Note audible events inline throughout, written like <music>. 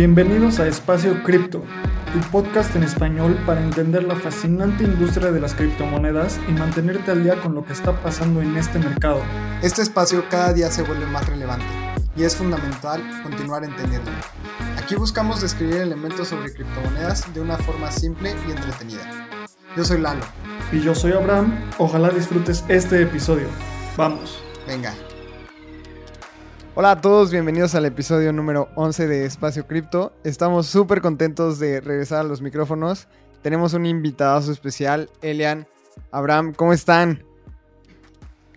Bienvenidos a Espacio Cripto, tu podcast en español para entender la fascinante industria de las criptomonedas y mantenerte al día con lo que está pasando en este mercado. Este espacio cada día se vuelve más relevante y es fundamental continuar entendiéndolo. Aquí buscamos describir elementos sobre criptomonedas de una forma simple y entretenida. Yo soy Lalo. Y yo soy Abraham. Ojalá disfrutes este episodio. Vamos. Venga. Hola a todos, bienvenidos al episodio número 11 de Espacio Cripto. Estamos súper contentos de regresar a los micrófonos. Tenemos un invitado especial, Elian. Abraham, ¿cómo están?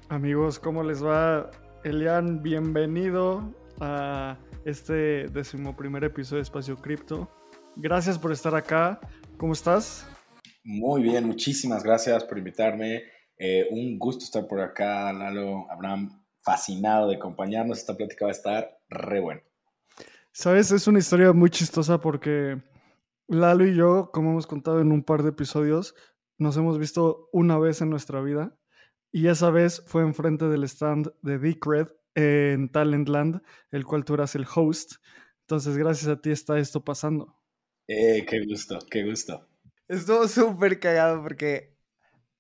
Amigos, ¿cómo les va? Elian, bienvenido a este decimoprimer episodio de Espacio Cripto. Gracias por estar acá. ¿Cómo estás? Muy bien, muchísimas gracias por invitarme. Eh, un gusto estar por acá, Lalo, Abraham fascinado de acompañarnos. Esta plática va a estar re buena. Sabes, es una historia muy chistosa porque Lalo y yo, como hemos contado en un par de episodios, nos hemos visto una vez en nuestra vida y esa vez fue enfrente del stand de Decred en Talentland, el cual tú eras el host. Entonces, gracias a ti está esto pasando. Eh, qué gusto, qué gusto. Estuvo súper cagado porque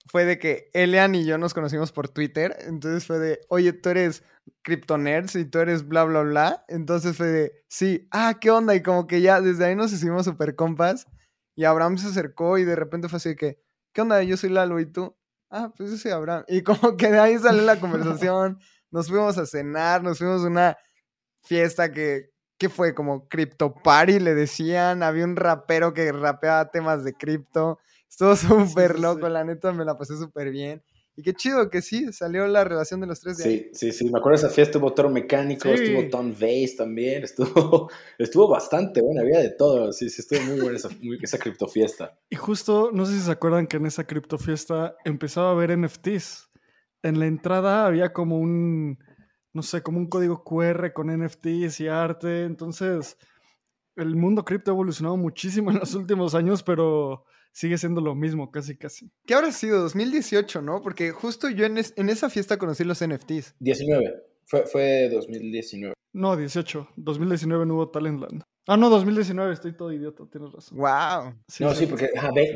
fue de que Elian y yo nos conocimos por Twitter. Entonces fue de, oye, tú eres Nerds y tú eres bla, bla, bla. Entonces fue de, sí, ah, ¿qué onda? Y como que ya desde ahí nos hicimos súper compas. Y Abraham se acercó y de repente fue así de que, ¿qué onda? Yo soy Lalo y tú. Ah, pues yo soy Abraham. Y como que de ahí salió la conversación. <laughs> nos fuimos a cenar, nos fuimos a una fiesta que, ¿qué fue? Como Crypto Party, le decían. Había un rapero que rapeaba temas de cripto. Estuvo <laughs> súper loco, la neta me la pasé súper bien. Y qué chido que sí, salió la relación de los tres de sí, ahí. Sí, sí, me acuerdo de esa fiesta, estuvo Toro Mecánico, estuvo Tom Vase también, estuvo, <laughs> estuvo bastante buena, había de todo, sí, sí, estuvo muy buena esa, esa criptofiesta. Y justo, no sé si se acuerdan que en esa criptofiesta empezaba a haber NFTs. En la entrada había como un, no sé, como un código QR con NFTs y arte, entonces el mundo cripto ha evolucionado muchísimo en los últimos años, pero sigue siendo lo mismo, casi, casi. ¿Qué habrá sido? 2018, ¿no? Porque justo yo en, esa fiesta conocí los NFTs. 19. Fue, fue 2019. No, 18. 2019 no hubo Talentland. Ah, no, 2019, estoy todo idiota, tienes razón. ¡Wow! no, sí, porque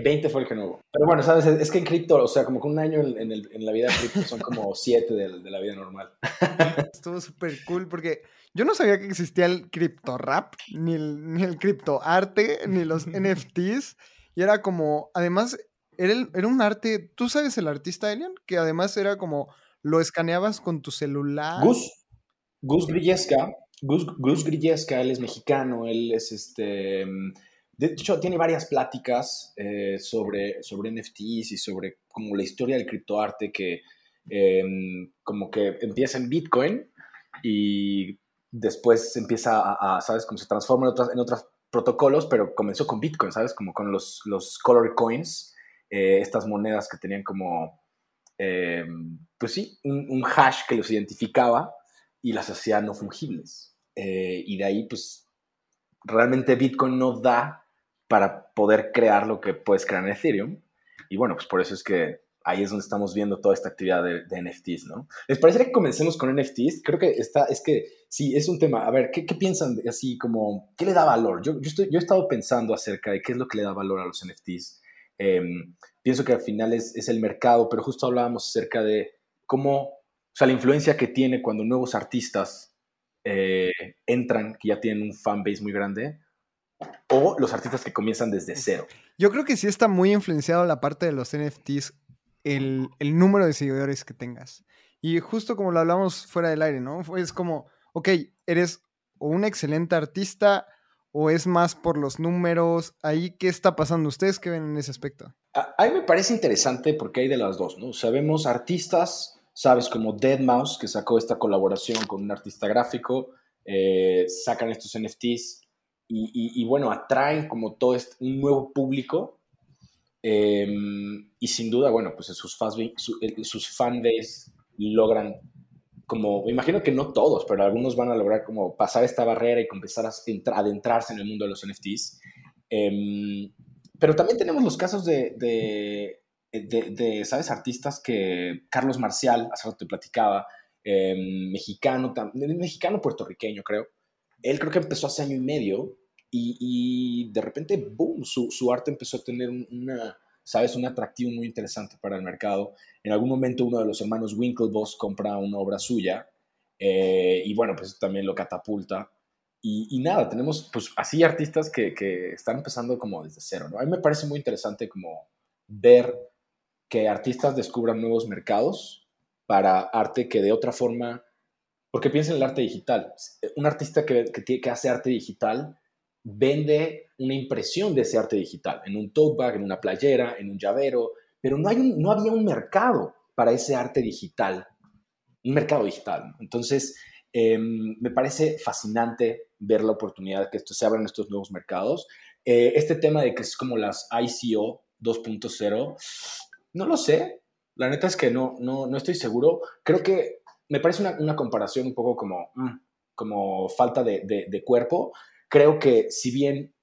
20 fue el que no hubo. Pero bueno, ¿sabes? Es que en cripto, o sea, como que un año en, el, en la vida cripto son como <laughs> 7 de, de, la vida normal. <laughs> Estuvo súper cool porque yo no sabía que existía el cripto rap, ni el, ni el cripto arte, ni los <laughs> NFTs. Y era como, además, era, era un arte, ¿tú sabes el artista Elian? Que además era como, lo escaneabas con tu celular. Gus, Gus Grilleska, Gus, Gus Grilleska, él es mexicano, él es este... De hecho, tiene varias pláticas eh, sobre, sobre NFTs y sobre como la historia del criptoarte que em, como que empieza en Bitcoin y después empieza a, ¿sabes? Como se transforma en otras protocolos, pero comenzó con Bitcoin, ¿sabes? Como con los, los color coins, eh, estas monedas que tenían como, eh, pues sí, un, hash que los identificaba y las hacía no fungibles. Eh, y de ahí, pues, realmente Bitcoin no da para poder crear lo que puedes crear en Ethereum. Y bueno, pues por eso es que ahí es donde estamos viendo toda esta actividad de, NFTs, ¿no? ¿Les parece que comencemos con NFTs? Creo que está, es que sí, es un tema. A ver, ¿qué, piensan así como, qué le da valor? Yo, yo, estoy, yo he estado pensando acerca de qué es lo que le da valor a los NFTs. Em, pienso que al final es, es, el mercado, pero justo hablábamos acerca de cómo, o sea, la influencia que tiene cuando nuevos artistas eh, entran, que ya tienen un fanbase muy grande, o los artistas que comienzan desde cero. Yo creo que sí está muy influenciado la parte de los NFTs el, número de seguidores que tengas. Y justo como lo hablamos fuera del aire, ¿no? Es como, ok, eres un excelente artista o es más por los números. Ahí, ¿qué está pasando? ¿Ustedes qué ven en ese aspecto? A, mí me parece interesante porque hay de las dos, ¿no? Sabemos artistas, sabes, como Dead Mouse, que sacó esta colaboración con un artista gráfico, eh, sacan estos NFTs y, y, bueno, atraen como todo este, un nuevo público Em, y sin duda, bueno, pues sus fans, sus logran como, me imagino que no todos, pero algunos van a lograr como pasar esta barrera y empezar a adentrarse en el mundo de los NFTs. Em, pero también tenemos los casos de, de, ¿sabes? Artistas que Carlos Marcial, hace rato te platicaba, em, mexicano, mexicano puertorriqueño creo. Él creo que empezó hace año y medio y, de repente, boom, su, su, arte empezó a tener una, ¿sabes? Un atractivo muy interesante para el mercado. En algún momento uno de los hermanos Winklevoss compra una obra suya eh, y bueno, pues también lo catapulta. Y, nada, tenemos pues así artistas que, que, están empezando como desde cero, ¿no? A mí me parece muy interesante como ver que artistas descubran nuevos mercados para arte que de otra forma, porque piensa en el arte digital, un artista que, que hace arte digital vende una impresión de ese arte digital, en un tote bag, en una playera, en un llavero, pero no, hay no había un mercado para ese arte digital, un mercado digital. Entonces, em, me parece fascinante ver la oportunidad que esto se abran estos nuevos mercados. Eh, este tema de que es como las ICO 2.0, no lo sé. La neta es que no, no, no estoy seguro. Creo que me parece una, una comparación un poco como, mm, como falta de, de cuerpo Creo que si bien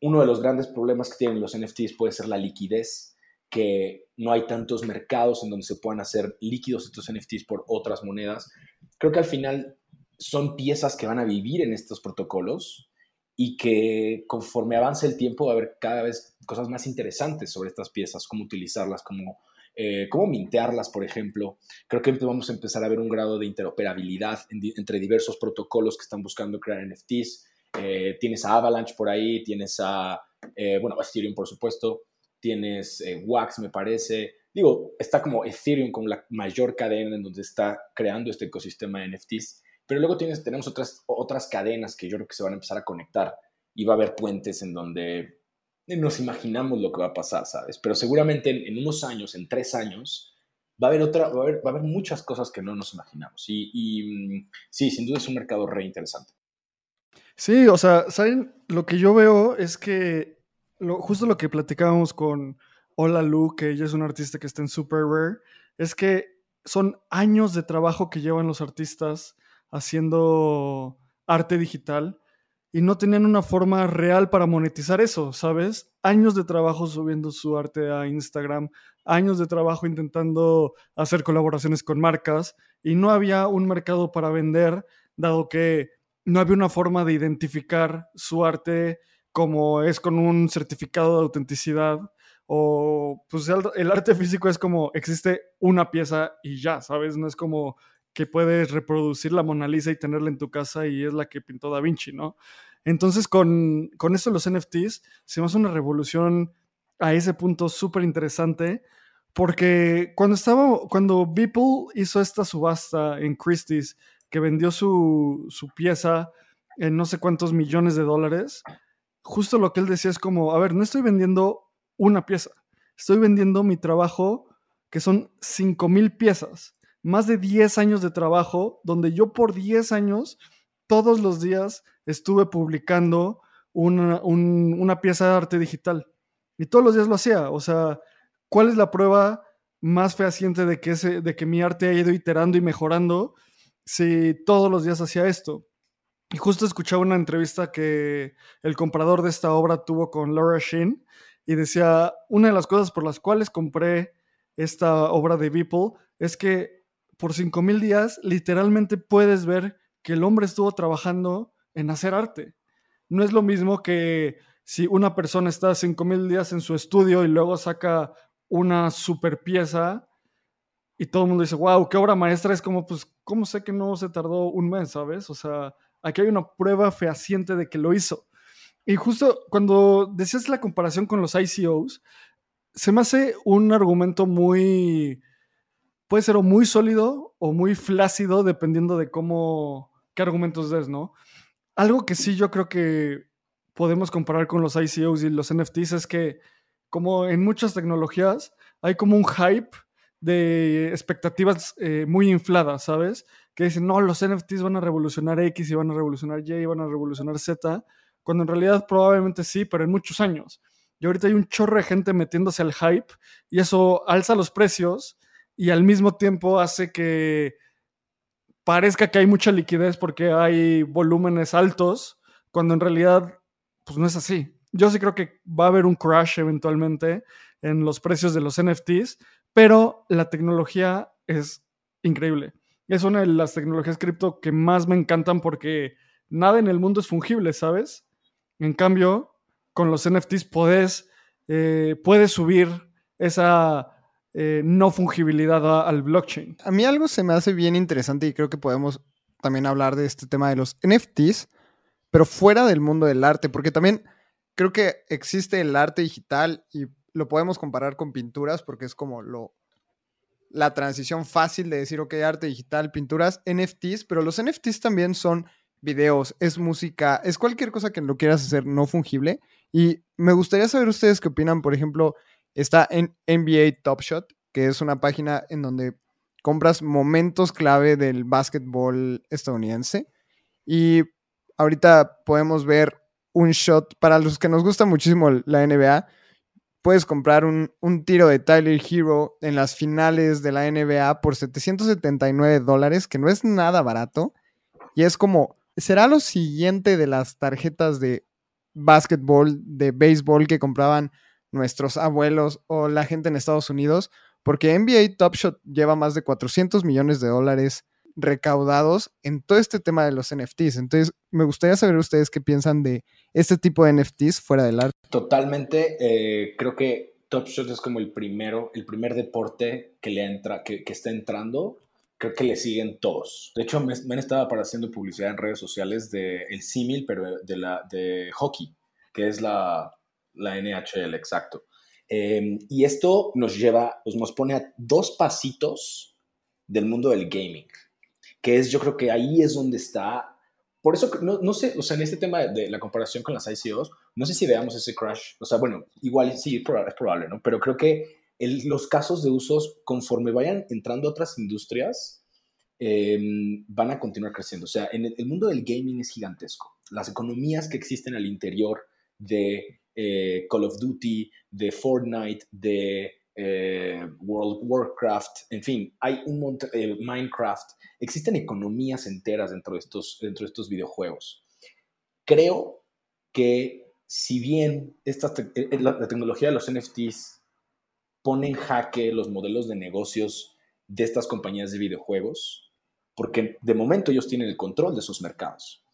uno de los grandes problemas que tienen los NFTs puede ser la liquidez, que no hay tantos mercados en donde se puedan hacer líquidos estos NFTs por otras monedas, creo que al final son piezas que van a vivir en estos protocolos y que conforme avance el tiempo va a haber cada vez cosas más interesantes sobre estas piezas, cómo utilizarlas, cómo, eh, cómo mintearlas, por ejemplo. Creo que vamos a empezar a ver un grado de interoperabilidad entre diversos protocolos que están buscando crear NFTs. Eh, tienes a Avalanche por ahí, tienes a, eh, bueno, Ethereum por supuesto, tienes eh, Wax me parece. Digo, está como Ethereum como la mayor cadena en donde está creando este ecosistema de NFTs, pero luego tienes, tenemos otras, otras cadenas que yo creo que se van a empezar a conectar y va a haber puentes en donde nos imaginamos lo que va a pasar, ¿sabes? Pero seguramente en, unos años, en tres años, va a haber otra, va a haber, va a haber muchas cosas que no nos imaginamos. Y, mm, sí, sin duda es un mercado re interesante. Sí, o sea, ¿saben? Lo que yo veo es que lo, justo lo que platicábamos con Hola Lu, que ella es una artista que está en Super Rare, es que son años de trabajo que llevan los artistas haciendo arte digital y no tenían una forma real para monetizar eso, ¿sabes? Años de trabajo subiendo su arte a Instagram, años de trabajo intentando hacer colaboraciones con marcas y no había un mercado para vender, dado que no había una forma de identificar su arte como es con un certificado de autenticidad o pues el, arte físico es como existe una pieza y ya, ¿sabes? No es como que puedes reproducir la Mona Lisa y tenerla en tu casa y es la que pintó Da Vinci, ¿no? Entonces con, con esto los NFTs se me hace una revolución a ese punto súper interesante porque cuando estaba, cuando Beeple hizo esta subasta en Christie's que vendió su, pieza en no sé cuántos millones de dólares, justo lo que él decía es como, a ver, no estoy vendiendo una pieza, estoy vendiendo mi trabajo, que son 5 mil piezas, más de 10 años de trabajo, donde yo por 10 años, todos los días, estuve publicando una, una pieza de arte digital. Y todos los días lo hacía. O sea, ¿cuál es la prueba más fehaciente de que, de que mi arte ha ido iterando y mejorando? Si todos los días hacía esto. Y justo escuchaba una entrevista que el comprador de esta obra tuvo con Laura Sheen y decía, una de las cosas por las cuales compré esta obra de Beeple es que por 5.000 días literalmente puedes ver que el hombre estuvo trabajando en hacer arte. No es lo mismo que si una persona está 5.000 días en su estudio y luego saca una super pieza y todo el mundo dice, wow, qué obra maestra, es como, pues, ¿cómo sé que no se tardó un mes, sabes? O sea, aquí hay una prueba fehaciente de que lo hizo. Y justo cuando decías la comparación con los ICOs, se me hace un argumento muy, puede ser o muy sólido o muy flácido, dependiendo de cómo, qué argumentos des, ¿no? Algo que sí yo creo que podemos comparar con los ICOs y los NFTs es que, como en muchas tecnologías, hay como un hype de expectativas eh, muy infladas, ¿sabes? Que dicen, no, los NFTs van a revolucionar X y van a revolucionar Y y van a revolucionar Z, cuando en realidad probablemente sí, pero en muchos años. Y ahorita hay un chorro de gente metiéndose al hype y eso alza los precios y al mismo tiempo hace que parezca que hay mucha liquidez porque hay volúmenes altos, cuando en realidad pues no es así. Yo sí creo que va a haber un crash eventualmente en los precios de los NFTs, pero la tecnología es increíble. Es una de las tecnologías cripto que más me encantan porque nada en el mundo es fungible, ¿sabes? En cambio, con los NFTs puedes, eh, puedes subir esa eh, no fungibilidad al blockchain. A mí algo se me hace bien interesante y creo que podemos también hablar de este tema de los NFTs, pero fuera del mundo del arte, porque también creo que existe el arte digital y lo podemos comparar con pinturas porque es como lo la transición fácil de decir, ok, arte digital, pinturas, NFTs, pero los NFTs también son videos, es música, es cualquier cosa que lo quieras hacer no fungible. Y me gustaría saber ustedes qué opinan, por ejemplo, está en NBA Top Shot, que es una página en donde compras momentos clave del básquetbol estadounidense. Y ahorita podemos ver un shot, para los que nos gusta muchísimo la NBA, puedes comprar un, tiro de Tyler Hero en las finales de la NBA por 779 dólares, que no es nada barato. Y es como, será lo siguiente de las tarjetas de básquetbol, de béisbol que compraban nuestros abuelos o la gente en Estados Unidos, porque NBA Top Shot lleva más de 400 millones de dólares recaudados en todo este tema de los NFTs. Entonces, me gustaría saber ustedes qué piensan de este tipo de NFTs fuera del arte. Totalmente. Eh, creo que Top Shot es como el primero, el primer deporte que le entra, que, está entrando. Creo que le siguen todos. De hecho, me, han estado haciendo publicidad en redes sociales de el símil, pero de la de hockey, que es la, la NHL, exacto. Em, y esto nos lleva, nos pone a dos pasitos del mundo del gaming que es, yo creo que ahí es donde está. Por eso, no, no sé, o sea, en este tema de, la comparación con las ICOs, no sé si veamos ese crash. O sea, bueno, igual sí, es probable, ¿no? Pero creo que los casos de usos, conforme vayan entrando otras industrias, em, van a continuar creciendo. O sea, en el, mundo del gaming es gigantesco. Las economías que existen al interior de eh, Call of Duty, de Fortnite, de eh, World Warcraft, en fin, hay un montón, eh, Minecraft, existen economías enteras dentro de, estos, dentro de estos videojuegos. Creo que si bien esta eh, la, tecnología de los NFTs pone en jaque los modelos de negocios de estas compañías de videojuegos, porque de momento ellos tienen el control de esos mercados.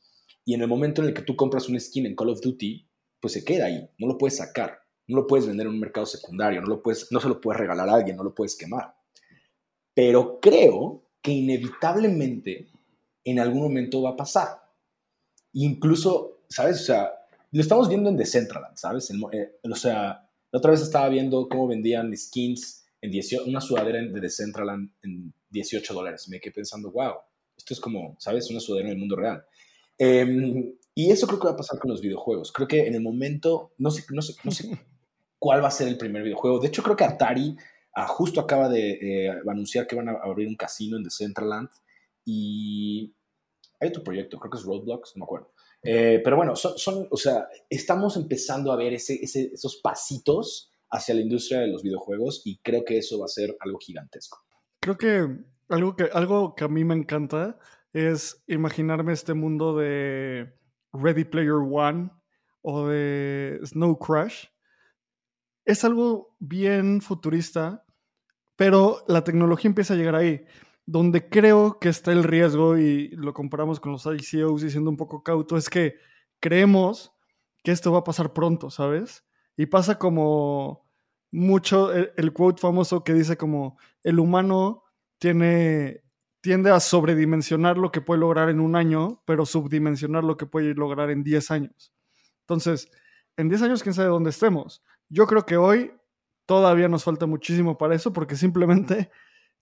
Y en el momento en el que tú compras un skin en Call of Duty, pues se queda ahí, no lo puedes sacar. No lo puedes vender en un mercado secundario, no, lo puedes, no se lo puedes regalar a alguien, no lo puedes quemar. Pero creo que inevitablemente en algún momento va a pasar. Incluso, ¿sabes? O sea, lo estamos viendo en Decentraland, ¿sabes? Eh, o sea, la otra vez estaba viendo cómo vendían skins en 18, una sudadera de Decentraland en 18 dólares. Me quedé pensando, wow, esto es como, ¿sabes? Una sudadera en el mundo real. Em, y eso creo que va a pasar con los videojuegos. Creo que en el momento, no sé, no sé, no sé <laughs> cuál va a ser el primer videojuego. De hecho, creo que Atari ah, justo acaba de eh, anunciar que van a abrir un casino en Decentraland y hay otro proyecto, creo que es Roblox, no me acuerdo. Eh, pero bueno, son, o sea, estamos empezando a ver esos pasitos hacia la industria de los videojuegos y creo que eso va a ser algo gigantesco. Creo que algo que, algo que a mí me encanta es imaginarme este mundo de Ready Player One o de Snow Crash, es algo bien futurista, pero la tecnología empieza a llegar ahí, donde creo que está el riesgo, y lo comparamos con los ICOs y siendo un poco cauto, es que creemos que esto va a pasar pronto, ¿sabes? Y pasa como mucho el, el quote famoso que dice como el humano tiene tiende a sobredimensionar lo que puede lograr en un año, pero subdimensionar lo que puede lograr en 10 años. Entonces, en 10 años, quién sabe dónde estemos. Yo creo que hoy todavía nos falta muchísimo para eso, porque simplemente,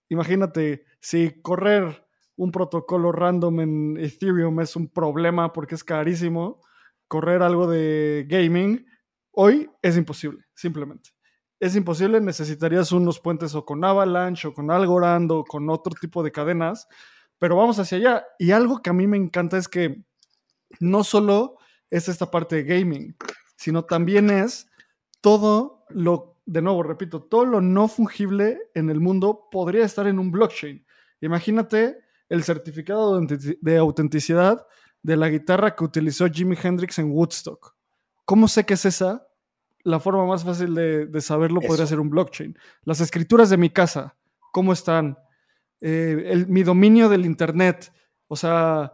imagínate, si correr un protocolo random en Ethereum es un problema porque es carísimo, correr algo de gaming hoy es imposible, simplemente. Es imposible, necesitarías unos puentes o con Avalanche o con Algorand o con otro tipo de cadenas, pero vamos hacia allá. Y algo que a mí me encanta es que no solo es esta parte de gaming, sino también es todo lo, de nuevo, repito, todo lo no fungible en el mundo podría estar en un blockchain. Imagínate el certificado de autenticidad de la guitarra que utilizó Jimi Hendrix en Woodstock. ¿Cómo sé que es esa? La forma más fácil de, saberlo podría ser un blockchain. Las escrituras de mi casa, ¿cómo están? Eh, mi dominio del Internet. O sea,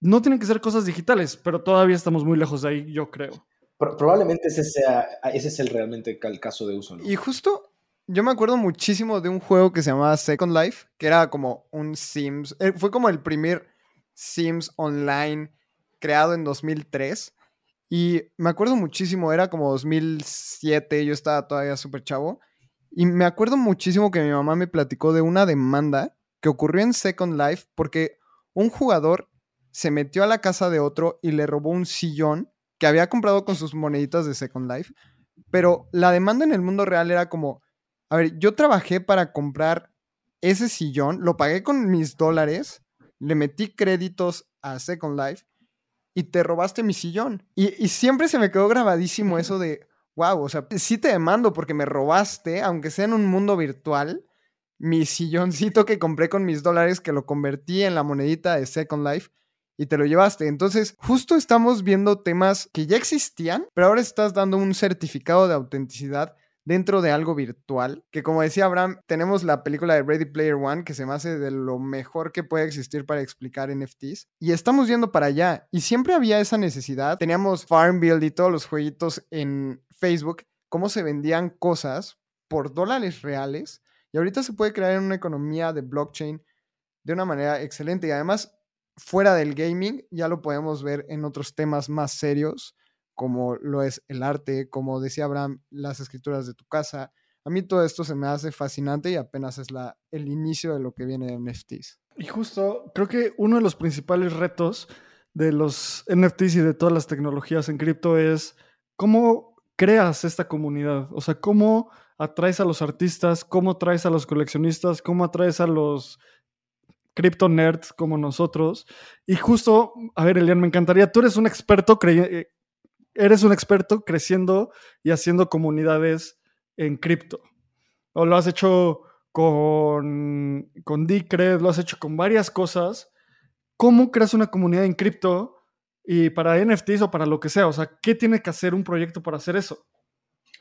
no tienen que ser cosas digitales, pero todavía estamos muy lejos de ahí, yo creo. Probablemente ese sea, ese es el realmente el caso de uso. Y justo yo me acuerdo muchísimo de un juego que se llamaba Second Life, que era como un Sims, eh, fue como el primer Sims online creado en 2003. Y me acuerdo muchísimo, era como 2007, yo estaba todavía súper chavo. Y me acuerdo muchísimo que mi mamá me platicó de una demanda que ocurrió en Second Life porque un jugador se metió a la casa de otro y le robó un sillón que había comprado con sus moneditas de Second Life. Pero la demanda en el mundo real era como, a ver, yo trabajé para comprar ese sillón, lo pagué con mis dólares, le metí créditos a Second Life y te robaste mi sillón. Y, siempre se me quedó grabadísimo eso de, wow, o sea, sí te demando porque me robaste, aunque sea en un mundo virtual, mi silloncito que compré con mis dólares, que lo convertí en la monedita de Second Life y te lo llevaste. Entonces, justo estamos viendo temas que ya existían, pero ahora estás dando un certificado de autenticidad dentro de algo virtual, que como decía Abraham, tenemos la película de Ready Player One, que se me hace de lo mejor que puede existir para explicar NFTs, y estamos yendo para allá, y siempre había esa necesidad. Teníamos Farmville y todos los jueguitos en Facebook, cómo se vendían cosas por dólares reales y ahorita se puede crear una economía de blockchain de una manera excelente. Y además, fuera del gaming, ya lo podemos ver en otros temas más serios, como lo es el arte, como decía Abraham, las escrituras de tu casa. A mí todo esto se me hace fascinante y apenas es el inicio de lo que viene de NFTs. Y justo, creo que uno de los principales retos de los NFTs y de todas las tecnologías en cripto es cómo creas esta comunidad. O sea, cómo atraes a los artistas, cómo atraes a los coleccionistas, cómo atraes a los crypto nerds como nosotros. Y justo, a ver, Elian, me encantaría, tú eres un experto, eh, eres un experto creciendo y haciendo comunidades en cripto. O lo has hecho con, con Decred, lo has hecho con varias cosas. ¿Cómo creas una comunidad en cripto y para NFTs o para lo que sea? O sea, ¿qué tiene que hacer un proyecto para hacer eso?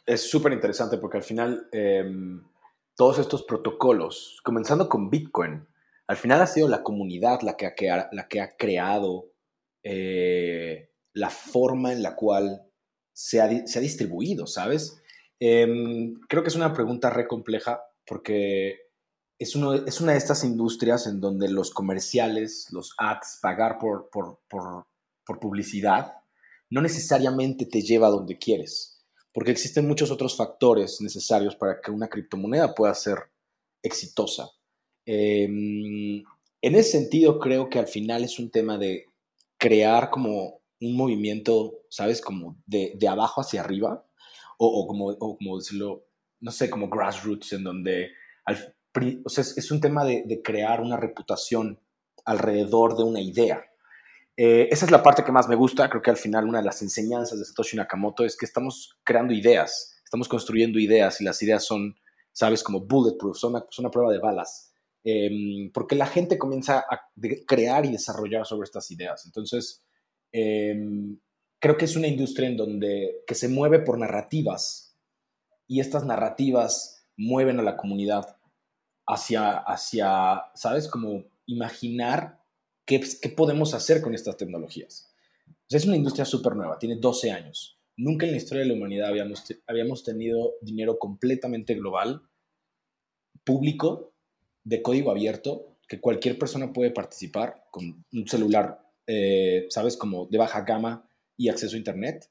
es súper interesante porque al final em, todos estos protocolos, comenzando con Bitcoin, al final ha sido la comunidad la que ha, ha creado eh, la forma en la cual se ha, distribuido, ¿sabes? Em, creo que es una pregunta re compleja porque es, uno, es una de estas industrias en donde los comerciales, los ads, pagar por, por, por publicidad, no necesariamente te lleva a donde quieres porque existen muchos otros factores necesarios para que una criptomoneda pueda ser exitosa. Em, en ese sentido, creo que al final es un tema de crear como un movimiento, ¿sabes? Como de, abajo hacia arriba, o, como, como, decirlo, no sé, como grassroots, en donde o sea, es, un tema de crear una reputación alrededor de una idea. Eh, esa es la parte que más me gusta. Creo que al final una de las enseñanzas de Satoshi Nakamoto es que estamos creando ideas, estamos construyendo ideas y las ideas son, sabes, como bulletproof, son una, prueba de balas. Em, porque la gente comienza a crear y desarrollar sobre estas ideas. Entonces, em, creo que es una industria en donde que se mueve por narrativas y estas narrativas mueven a la comunidad hacia, hacia ¿sabes? Como imaginar ¿qué, podemos hacer con estas tecnologías? es una industria súper nueva, tiene 12 años. Nunca en la historia de la humanidad habíamos, habíamos tenido dinero completamente global, público, de código abierto, que cualquier persona puede participar con un celular, eh, ¿sabes? Como de baja gama y acceso a Internet.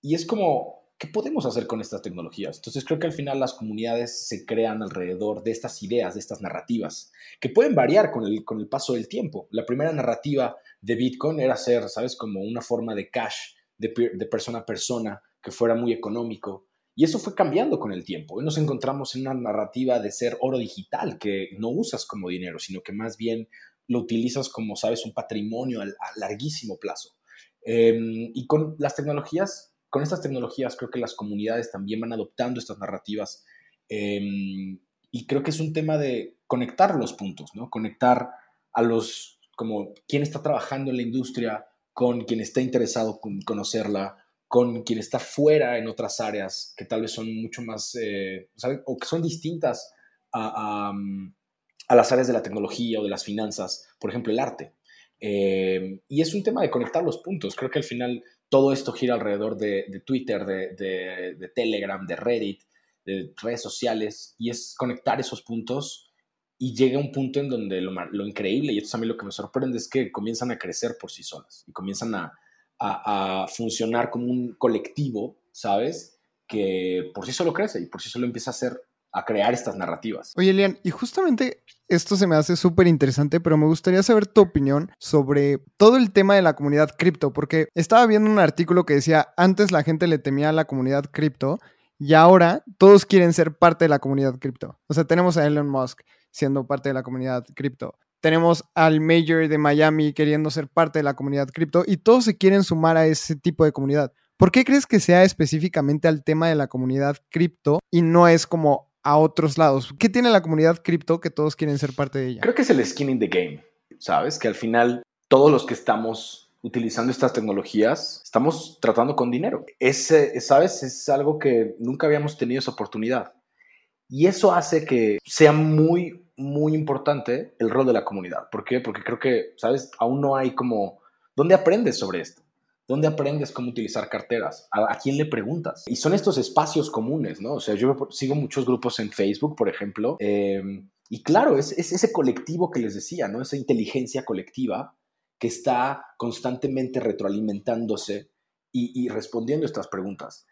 Y es como, ¿qué podemos hacer con estas tecnologías? Entonces creo que al final las comunidades se crean alrededor de estas ideas, de estas narrativas, que pueden variar con el, con el paso del tiempo. La primera narrativa de Bitcoin era ser, ¿sabes? Como una forma de cash, de, persona a persona, que fuera muy económico. Y eso fue cambiando con el tiempo. Hoy nos encontramos en una narrativa de ser oro digital, que no usas como dinero, sino que más bien lo utilizas como, sabes, un patrimonio a, larguísimo plazo. Em, y con las tecnologías con estas tecnologías creo que las comunidades también van adoptando estas narrativas em, y creo que es un tema de conectar los puntos, ¿no? Conectar a los, como quien está trabajando en la industria con quien está interesado en conocerla, con quien está fuera en otras áreas que tal vez son mucho más, eh, o que son distintas a, a, las áreas de la tecnología o de las finanzas, por ejemplo, el arte. Eh, y es un tema de conectar los puntos. Creo que al final todo esto gira alrededor de, Twitter, de, Telegram, de Reddit, de redes sociales, y es conectar esos puntos y llega un punto en donde lo, lo increíble, y esto es a mí lo que me sorprende, es que comienzan a crecer por sí solas y comienzan a, a, funcionar como un colectivo, ¿sabes? Que por sí solo crece y por sí solo empieza a hacer a crear estas narrativas. Oye, Elian, y justamente esto se me hace súper interesante, pero me gustaría saber tu opinión sobre todo el tema de la comunidad cripto, porque estaba viendo un artículo que decía, antes la gente le temía a la comunidad cripto y ahora todos quieren ser parte de la comunidad cripto. O sea, tenemos a Elon Musk siendo parte de la comunidad cripto. Tenemos al Major de Miami queriendo ser parte de la comunidad cripto y todos se quieren sumar a ese tipo de comunidad. ¿Por qué crees que sea específicamente al tema de la comunidad cripto y no es como a otros lados? ¿Qué tiene la comunidad cripto que todos quieren ser parte de ella? Creo que es el skin in the game, ¿sabes? Que al final todos los que estamos utilizando estas tecnologías, estamos tratando con dinero. Ese, ¿sabes? Es algo que nunca habíamos tenido esa oportunidad. Y eso hace que sea muy, muy importante el rol de la comunidad. ¿Por qué? Porque creo que, ¿sabes? Aún no hay como... ¿Dónde aprendes sobre esto? ¿Dónde aprendes cómo utilizar carteras? ¿A, quién le preguntas? Y son estos espacios comunes, ¿no? O sea, yo sigo muchos grupos en Facebook, por ejemplo, em, y claro, es, ese colectivo que les decía, ¿no? Esa inteligencia colectiva que está constantemente retroalimentándose y, y respondiendo estas preguntas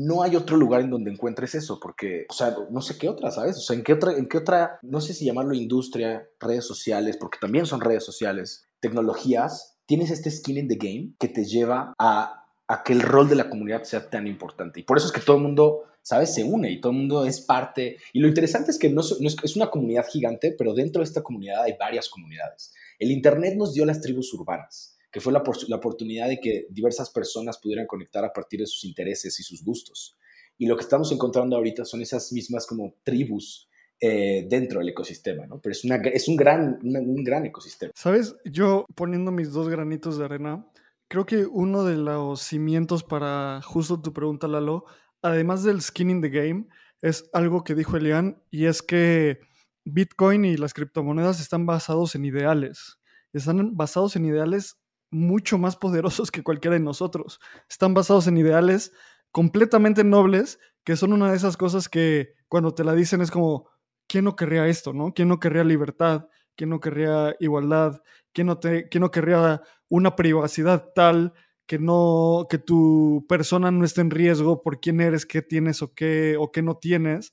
no hay otro lugar en donde encuentres eso, porque, o sea, no sé qué otra, ¿sabes? O sea, ¿en qué otra, en qué otra, no sé si llamarlo industria, redes sociales, porque también son redes sociales, tecnologías, tienes este skin in the game que te lleva a, que el rol de la comunidad sea tan importante. Y por eso es que todo el mundo, ¿sabes? Se une y todo el mundo es parte. Y lo interesante es que no, es una comunidad gigante, pero dentro de esta comunidad hay varias comunidades. El Internet nos dio las tribus urbanas que fue la, la, oportunidad de que diversas personas pudieran conectar a partir de sus intereses y sus gustos. Y lo que estamos encontrando ahorita son esas mismas como tribus eh, dentro del ecosistema, ¿no? Pero es, una, es un, gran, un gran ecosistema. Sabes, yo poniendo mis dos granitos de arena, creo que uno de los cimientos para justo tu pregunta, Lalo, además del skin in the game, es algo que dijo Elian, y es que Bitcoin y las criptomonedas están basados en ideales. Están basados en ideales mucho más poderosos que cualquiera de nosotros. Están basados en ideales completamente nobles, que son una de esas cosas que cuando te la dicen es como, ¿quién no querría esto, no? ¿Quién no querría libertad? ¿Quién no querría igualdad? ¿Quién no, querría una privacidad tal que no que tu persona no esté en riesgo por quién eres, qué tienes o qué o qué no tienes?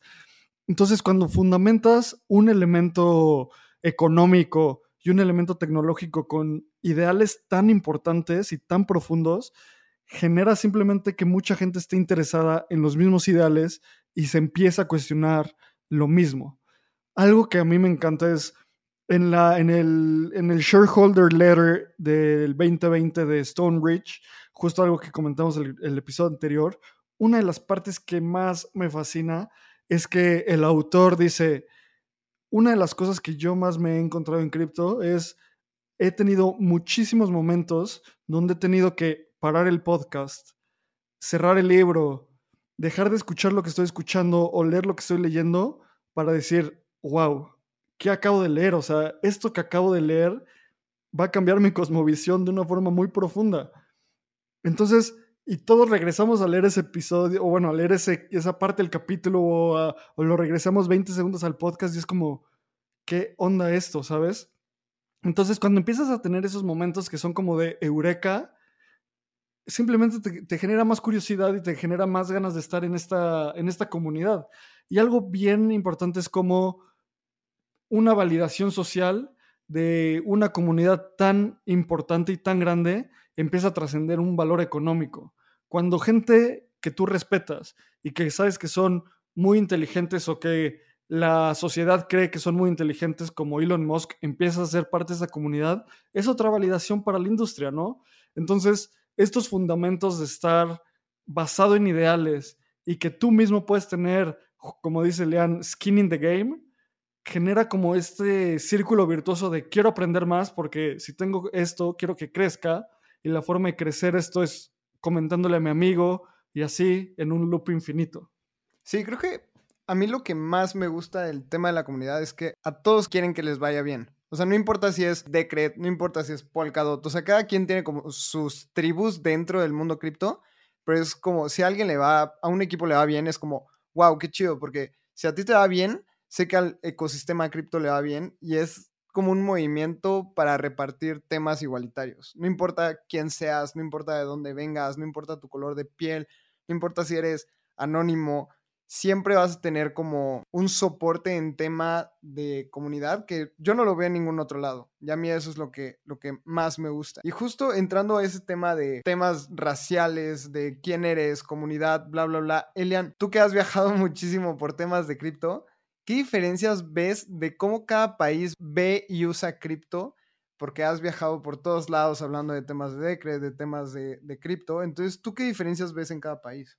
Entonces, cuando fundamentas un elemento económico y un elemento tecnológico con ideales tan importantes y tan profundos, genera simplemente que mucha gente esté interesada en los mismos ideales y se empieza a cuestionar lo mismo. Algo que a mí me encanta es en, la, en, el, en el shareholder letter del 2020 de Stone Ridge, justo algo que comentamos el, el episodio anterior, una de las partes que más me fascina es que el autor dice, una de las cosas que yo más me he encontrado en cripto es, he tenido muchísimos momentos donde he tenido que parar el podcast, cerrar el libro, dejar de escuchar lo que estoy escuchando o leer lo que estoy leyendo para decir, wow, ¿qué acabo de leer? O sea, esto que acabo de leer va a cambiar mi cosmovisión de una forma muy profunda. Entonces, y todos regresamos a leer ese episodio, o bueno, a leer ese, esa parte del capítulo, o, o, lo regresamos 20 segundos al podcast y es como, ¿qué onda esto, sabes? Entonces, cuando empiezas a tener esos momentos que son como de eureka, simplemente te, genera más curiosidad y te genera más ganas de estar en esta, en esta comunidad. Y algo bien importante es como una validación social de una comunidad tan importante y tan grande empieza a trascender un valor económico. Cuando gente que tú respetas y que sabes que son muy inteligentes o que la sociedad cree que son muy inteligentes como Elon Musk empieza a ser parte de esa comunidad, es otra validación para la industria, ¿no? Entonces, estos fundamentos de estar basado en ideales y que tú mismo puedes tener, como dice Lean, skin in the game, genera como este círculo virtuoso de quiero aprender más porque si tengo esto, quiero que crezca y la forma de crecer esto es comentándole a mi amigo y así en un loop infinito. Sí, creo que a mí lo que más me gusta del tema de la comunidad es que a todos quieren que les vaya bien. O sea, no importa si es Decred, no importa si es Polkadot, o sea, cada quien tiene como sus tribus dentro del mundo cripto, pero es como si a alguien le va, a un equipo le va bien, es como, wow, qué chido, porque si a ti te va bien, sé que al ecosistema cripto le va bien y es como un movimiento para repartir temas igualitarios. No importa quién seas, no importa de dónde vengas, no importa tu color de piel, no importa si eres anónimo, siempre vas a tener como un soporte en tema de comunidad que yo no lo veo en ningún otro lado. Y a mí eso es lo que, lo que más me gusta. Y justo entrando a ese tema de temas raciales, de quién eres, comunidad, bla, bla, bla. Elian, tú que has viajado <laughs> muchísimo por temas de cripto, ¿qué diferencias ves de cómo cada país ve y usa cripto? Porque has viajado por todos lados hablando de temas de Decred, de temas de, de cripto. Entonces, ¿tú qué diferencias ves en cada país?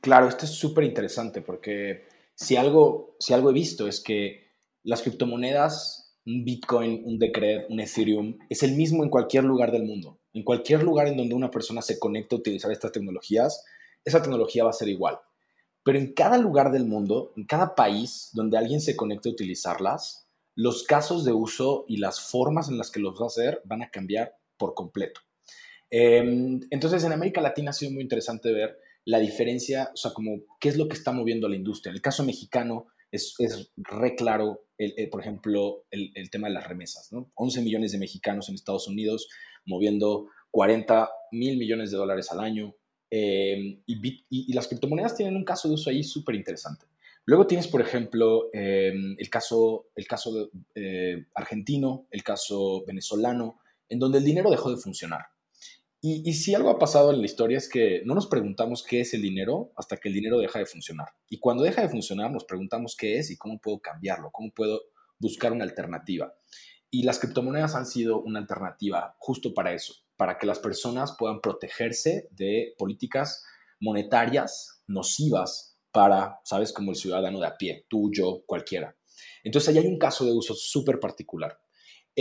Claro, esto es súper interesante porque si algo, si algo he visto es que las criptomonedas, un Bitcoin, un Decred, un Ethereum, es el mismo en cualquier lugar del mundo. En cualquier lugar en donde una persona se conecte a utilizar estas tecnologías, esa tecnología va a ser igual. Pero en cada lugar del mundo, en cada país donde alguien se conecte a utilizarlas, los casos de uso y las formas en las que los va a hacer van a cambiar por completo. Em, entonces, en América Latina ha sido muy interesante ver la diferencia, o sea, como qué es lo que está moviendo a la industria. En el caso mexicano es, es re claro, por ejemplo, el, tema de las remesas, ¿no? 11 millones de mexicanos en Estados Unidos moviendo 40 mil millones de dólares al año. Eh, y, las criptomonedas tienen un caso de uso ahí súper interesante. Luego tienes, por ejemplo, eh, el caso, el caso eh, argentino, el caso venezolano, en donde el dinero dejó de funcionar. Y, si algo ha pasado en la historia es que no nos preguntamos qué es el dinero hasta que el dinero deja de funcionar. Y cuando deja de funcionar nos preguntamos qué es y cómo puedo cambiarlo, cómo puedo buscar una alternativa. Y las criptomonedas han sido una alternativa justo para eso, para que las personas puedan protegerse de políticas monetarias nocivas para, sabes, como el ciudadano de a pie, tú, yo, cualquiera. Entonces ahí hay un caso de uso súper particular.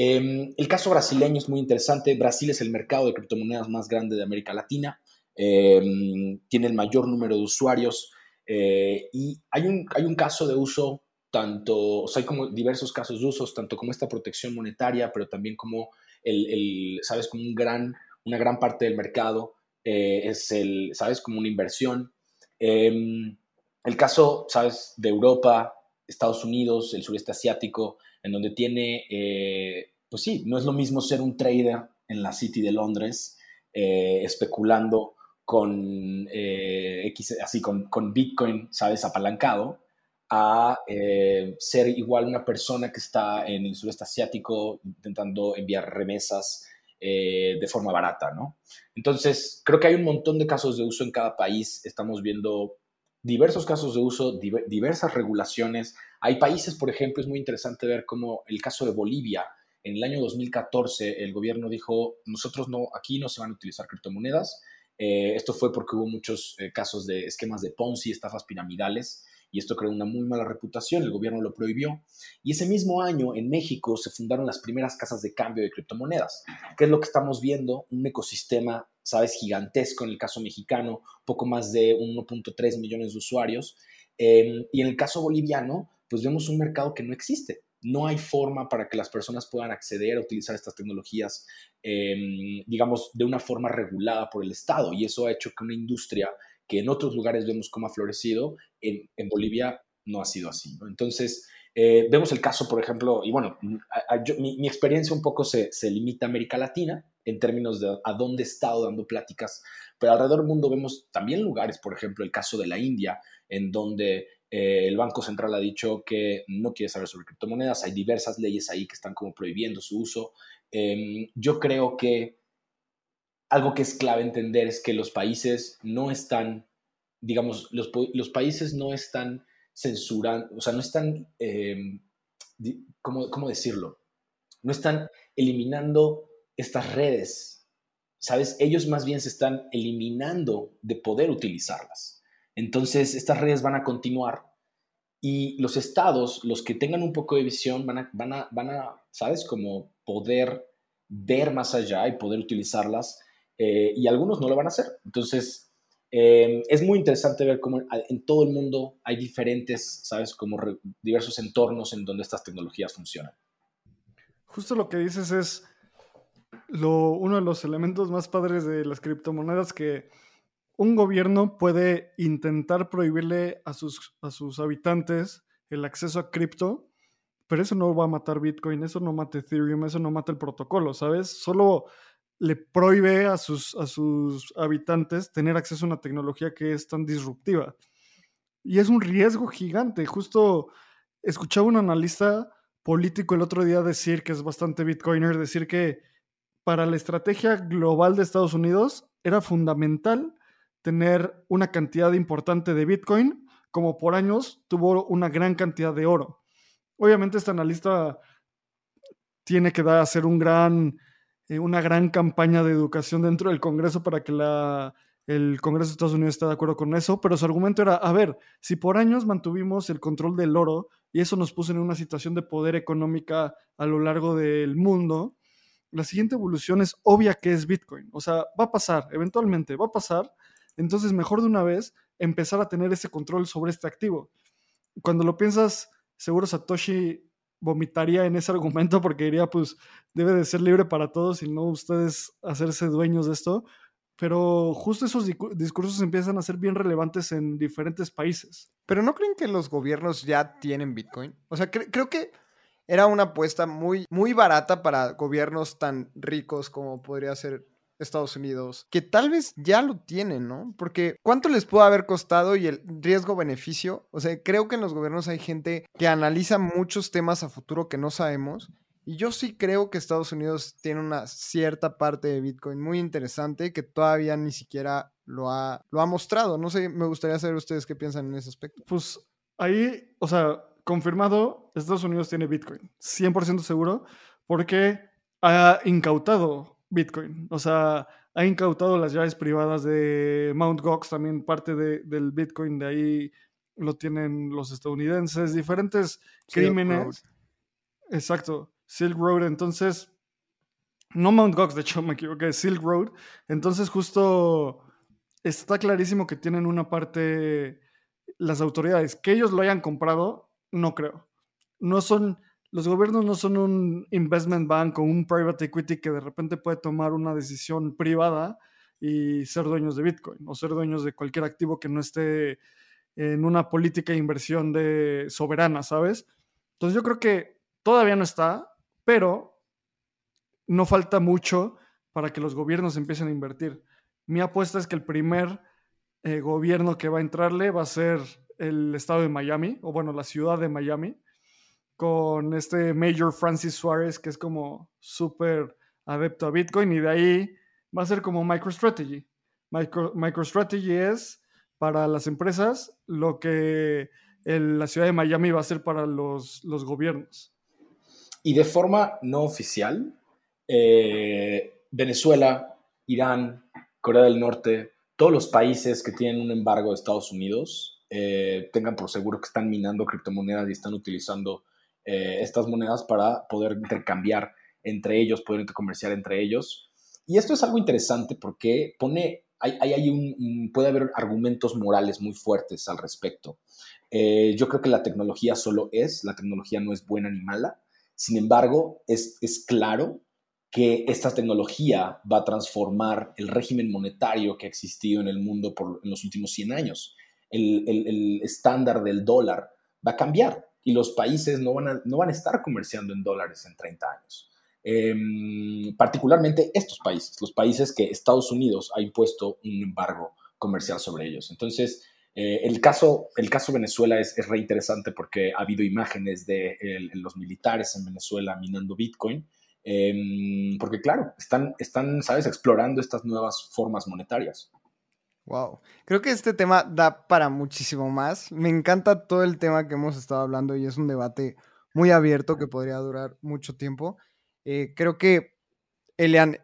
Em, el caso brasileño es muy interesante. Brasil es el mercado de criptomonedas más grande de América Latina. Em, tiene el mayor número de usuarios. Eh, y hay un, hay un caso de uso tanto, o sea, hay como diversos casos de usos, tanto como esta protección monetaria, pero también como el, ¿sabes? Como un gran, una gran parte del mercado eh, es el, ¿sabes? Como una inversión. Em, el caso, ¿sabes? De Europa, Estados Unidos, el sureste asiático, en donde tiene, eh, pues sí, no es lo mismo ser un trader en la City de Londres, eh, especulando con, eh, X, así, con, con, Bitcoin, ¿sabes?, apalancado, a ser igual una persona que está en el sureste asiático intentando enviar remesas de forma barata, ¿no? Entonces, creo que hay un montón de casos de uso en cada país. Estamos viendo diversos casos de uso, diversas regulaciones. Hay países, por ejemplo, es muy interesante ver cómo el caso de Bolivia, en el año 2014 el gobierno dijo, nosotros no, aquí no se van a utilizar criptomonedas. Eh, esto fue porque hubo muchos eh, casos de esquemas de Ponzi, estafas piramidales, y esto creó una muy mala reputación, el gobierno lo prohibió. Y ese mismo año en México se fundaron las primeras casas de cambio de criptomonedas, que es lo que estamos viendo, un ecosistema sabes, gigantesco en el caso mexicano, poco más de 1.3 millones de usuarios. Em, y en el caso boliviano, pues vemos un mercado que no existe. No hay forma para que las personas puedan acceder a utilizar estas tecnologías, em, digamos, de una forma regulada por el Estado. Y eso ha hecho que una industria que en otros lugares vemos cómo ha florecido, en Bolivia no ha sido así. Entonces, eh, vemos el caso, por ejemplo, y bueno, mi, mi, experiencia un poco se, se, limita a América Latina en términos de a dónde he estado dando pláticas, pero alrededor del mundo vemos también lugares, por ejemplo, el caso de la India, en donde eh, el Banco Central ha dicho que no quiere saber sobre criptomonedas, hay diversas leyes ahí que están como prohibiendo su uso. Em, yo creo que algo que es clave entender es que los países no están, digamos, los, los países no están censurando, o sea, no están, em, ¿cómo, ¿cómo, decirlo? No están eliminando estas redes, ¿sabes? Ellos más bien se están eliminando de poder utilizarlas. Entonces, estas redes van a continuar y los estados, los que tengan un poco de visión, van a, van a, van a ¿sabes? Como poder ver más allá y poder utilizarlas. Eh, y algunos no lo van a hacer. Entonces, Em, es muy interesante ver cómo en todo el mundo hay diferentes, ¿sabes? Como diversos entornos en donde estas tecnologías funcionan. Justo lo que dices es uno de los elementos más padres de las criptomonedas que un gobierno puede intentar prohibirle a sus, a sus habitantes el acceso a cripto, pero eso no va a matar Bitcoin, eso no mata Ethereum, eso no mata el protocolo, ¿sabes? Solo le prohíbe a sus, a sus habitantes tener acceso a una tecnología que es tan disruptiva. Y es un riesgo gigante. Justo escuchaba un analista político el otro día decir, que es bastante bitcoiner, decir que para la estrategia global de Estados Unidos era fundamental tener una cantidad importante de bitcoin, como por años tuvo una gran cantidad de oro. Obviamente este analista tiene que hacer un gran, eh, una gran campaña de educación dentro del Congreso para que el Congreso de Estados Unidos esté de acuerdo con eso, pero su argumento era, a ver, si por años mantuvimos el control del oro y eso nos puso en una situación de poder económica a lo largo del mundo, la siguiente evolución es obvia que es Bitcoin. O sea, va a pasar, eventualmente va a pasar. Entonces, mejor de una vez empezar a tener ese control sobre este activo. Cuando lo piensas, seguro Satoshi vomitaría en ese argumento <laughs> porque diría, pues, debe de ser libre para todos y no ustedes hacerse dueños de esto. Pero justo esos discursos empiezan a ser bien relevantes en diferentes países. Pero ¿no creen que los gobiernos ya tienen Bitcoin? O sea, creo que era una apuesta muy, muy barata para gobiernos tan ricos como podría ser Estados Unidos, que tal vez ya lo tienen, ¿no? Porque ¿cuánto les puede haber costado y el riesgo-beneficio? O sea, creo que en los gobiernos hay gente que analiza muchos temas a futuro que no sabemos. Y yo sí creo que Estados Unidos tiene una cierta parte de Bitcoin muy interesante que todavía ni siquiera lo ha, lo ha mostrado. No sé, me gustaría saber ustedes qué piensan en ese aspecto. Pues ahí, o sea, confirmado, Estados Unidos tiene Bitcoin, 100% seguro, porque ha incautado Bitcoin. O sea, ha incautado las llaves privadas de Mt. Gox, también parte del Bitcoin de ahí lo tienen los estadounidenses, diferentes crímenes. Exacto, Silk Road. Entonces, no Mt. Gox, de hecho me equivoqué, Silk Road. Entonces, justo está clarísimo que tienen una parte las autoridades. Que ellos lo hayan comprado, no creo. No son los gobiernos no son un investment bank o un private equity que de repente puede tomar una decisión privada y ser dueños de Bitcoin o ser dueños de cualquier activo que no esté en una política de inversión de soberana, ¿sabes? Entonces yo creo que todavía no está, pero no falta mucho para que los gobiernos empiecen a invertir. Mi apuesta es que el primer eh, gobierno que va a entrarle va a ser el estado de Miami, o bueno, la ciudad de Miami, con este Major Francis Suárez, que es como súper adepto a Bitcoin, y de ahí va a ser como MicroStrategy. Micro, MicroStrategy es para las empresas lo que la ciudad de Miami va a ser para los, los gobiernos. Y de forma no oficial, eh, Venezuela, Irán, Corea del Norte, todos los países que tienen un embargo de Estados Unidos, eh, tengan por seguro que están minando criptomonedas y están utilizando eh, estas monedas para poder intercambiar entre ellos, poder intercomerciar entre ellos. Y esto es algo interesante porque pone, puede haber argumentos morales muy fuertes al respecto. Eh, yo creo que la tecnología solo es, la tecnología no es buena ni mala. Sin embargo, es, claro que esta tecnología va a transformar el régimen monetario que ha existido en el mundo por, en los últimos 100 años. El estándar del dólar va a cambiar y los países no van a, no van a estar comerciando en dólares en 30 años. Em, particularmente estos países, los países que Estados Unidos ha impuesto un embargo comercial sobre ellos. Entonces, eh, el, caso, el caso Venezuela es, es re interesante porque ha habido imágenes de los militares en Venezuela minando Bitcoin, em, porque claro, están, están, ¿sabes?, explorando estas nuevas formas monetarias. Wow. Creo que este tema da para muchísimo más. Me encanta todo el tema que hemos estado hablando y es un debate muy abierto que podría durar mucho tiempo. Eh, creo que, Elian,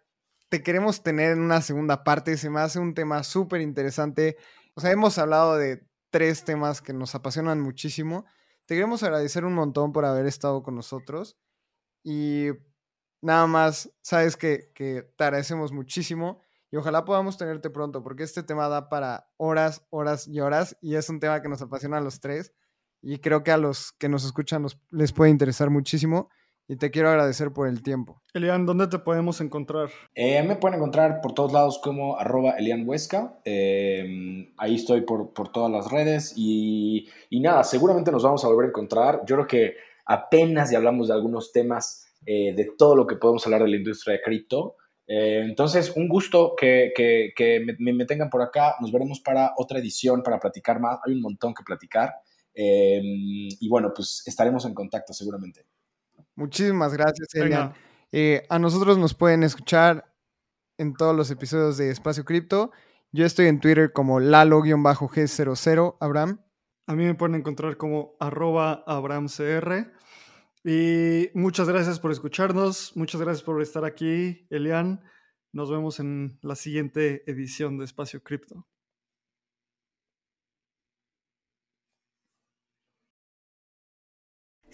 te queremos tener en una segunda parte. Se me hace un tema súper interesante. O sea, hemos hablado de tres temas que nos apasionan muchísimo. Te queremos agradecer un montón por haber estado con nosotros. Y nada más, sabes que, que te agradecemos muchísimo y ojalá podamos tenerte pronto, porque este tema da para horas, horas y horas y es un tema que nos apasiona a los tres y creo que a los que nos escuchan les puede interesar muchísimo. y te quiero agradecer por el tiempo. Elian, ¿dónde te podemos encontrar? Eh, me pueden encontrar por todos lados como arroba Elian Huesca. Eh, ahí estoy por, por, todas las redes y, y, nada, seguramente nos vamos a volver a encontrar. Yo creo que apenas ya hablamos de algunos temas eh, de todo lo que podemos hablar de la industria de cripto. Eh, entonces, un gusto que, que, que me, me, tengan por acá. Nos veremos para otra edición para platicar más. Hay un montón que platicar. Eh, y bueno, pues estaremos en contacto seguramente. Muchísimas gracias, Elian. Eh, a nosotros nos pueden escuchar en todos los episodios de Espacio Cripto. Yo estoy en Twitter como lalo-g00, Abraham. A mí me pueden encontrar como arroba abramcr. Y muchas gracias por escucharnos, muchas gracias por estar aquí, Elian. Nos vemos en la siguiente edición de Espacio Cripto.